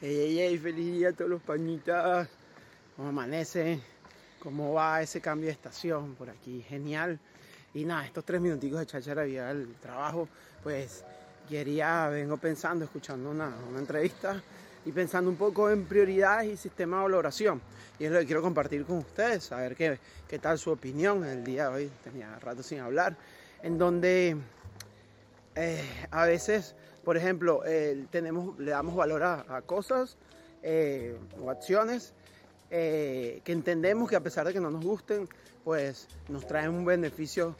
Ey, feliz día a todos los pañitas. ¿Cómo amanece? ¿Cómo va ese cambio de estación por aquí? Genial. Y nada, estos tres minuticos de cháchara vía trabajo, pues quería, vengo pensando, escuchando una, una entrevista y pensando un poco en prioridades y sistema de valoración. Y es lo que quiero compartir con ustedes, a ver qué, qué tal su opinión el día de hoy. Tenía rato sin hablar, en donde eh, a veces, por ejemplo, eh, tenemos, le damos valor a, cosas eh, o acciones que entendemos que a pesar de que no nos gusten, pues nos traen un beneficio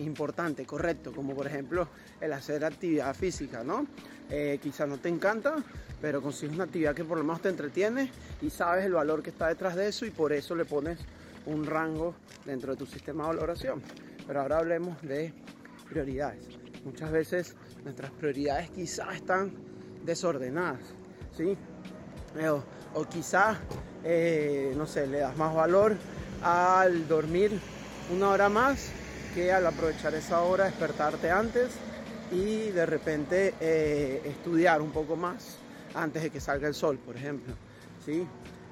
importante, correcto, como por ejemplo el hacer actividad física, ¿no? quizás no te encanta, pero consigues una actividad que por lo menos te entretiene y sabes el valor que está detrás de eso y por eso le pones un rango dentro de tu sistema de valoración. Pero ahora hablemos de prioridades. Muchas veces nuestras prioridades quizás están desordenadas, ¿sí? O, o quizás, eh, no sé, le das más valor al dormir una hora más que al aprovechar esa hora, despertarte antes y de repente eh, estudiar un poco más antes de que salga el sol, por ejemplo. ¿sí?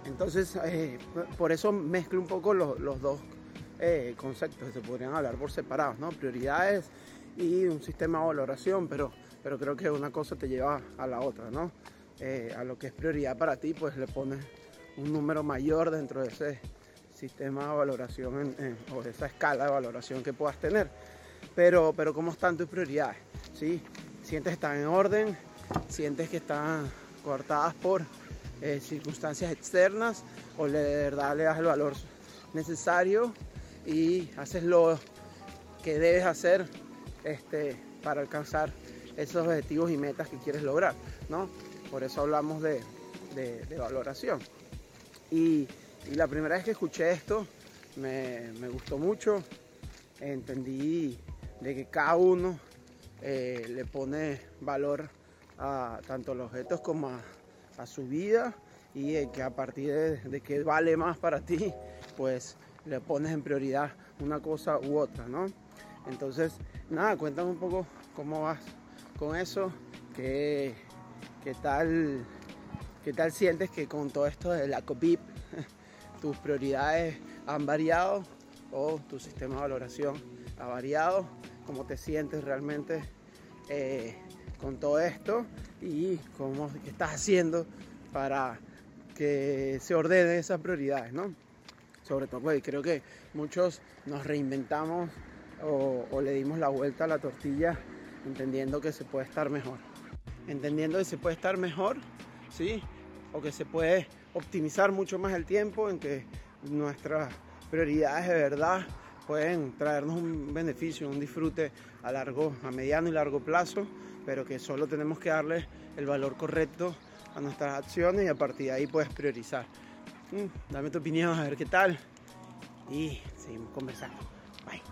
Entonces, eh, por eso mezclo un poco los, los dos conceptos, se podrían hablar por separados, ¿no? Prioridades y un sistema de valoración, pero, pero creo que una cosa te lleva a la otra, ¿no? Eh, a lo que es prioridad para ti, pues le pones un número mayor dentro de ese sistema de valoración o de esa escala de valoración que puedas tener. Pero, pero ¿cómo están tus prioridades? ¿Sí? ¿Sientes que están en orden? ¿Sientes que están cortadas por eh, circunstancias externas? ¿O de verdad le das el valor necesario y haces lo que debes hacer este, para alcanzar esos objetivos y metas que quieres lograr, ¿no? Por eso hablamos de, valoración. Y, la primera vez que escuché esto me, gustó mucho, entendí de que cada uno eh, le pone valor a tanto los objetos como a, su vida y que a partir de, de, que vale más para ti, pues le pones en prioridad una cosa u otra, ¿no? Entonces, nada, cuéntame un poco cómo vas con eso, qué, qué tal, qué tal sientes que con todo esto de la COPIP tus prioridades han variado o tu sistema de valoración ha variado, cómo te sientes realmente eh, con todo esto y cómo qué estás haciendo para que se ordenen esas prioridades, ¿no? Sobre todo, pues creo que muchos nos reinventamos o, le dimos la vuelta a la tortilla entendiendo que se puede estar mejor. Entendiendo que se puede estar mejor, ¿sí? O que se puede optimizar mucho más el tiempo, en que nuestras prioridades de verdad pueden traernos un beneficio, un disfrute a largo, a mediano y largo plazo, pero que solo tenemos que darle el valor correcto a nuestras acciones y a partir de ahí puedes priorizar. Mm, dame tu opinión, a ver qué tal y seguimos conversando. Bye.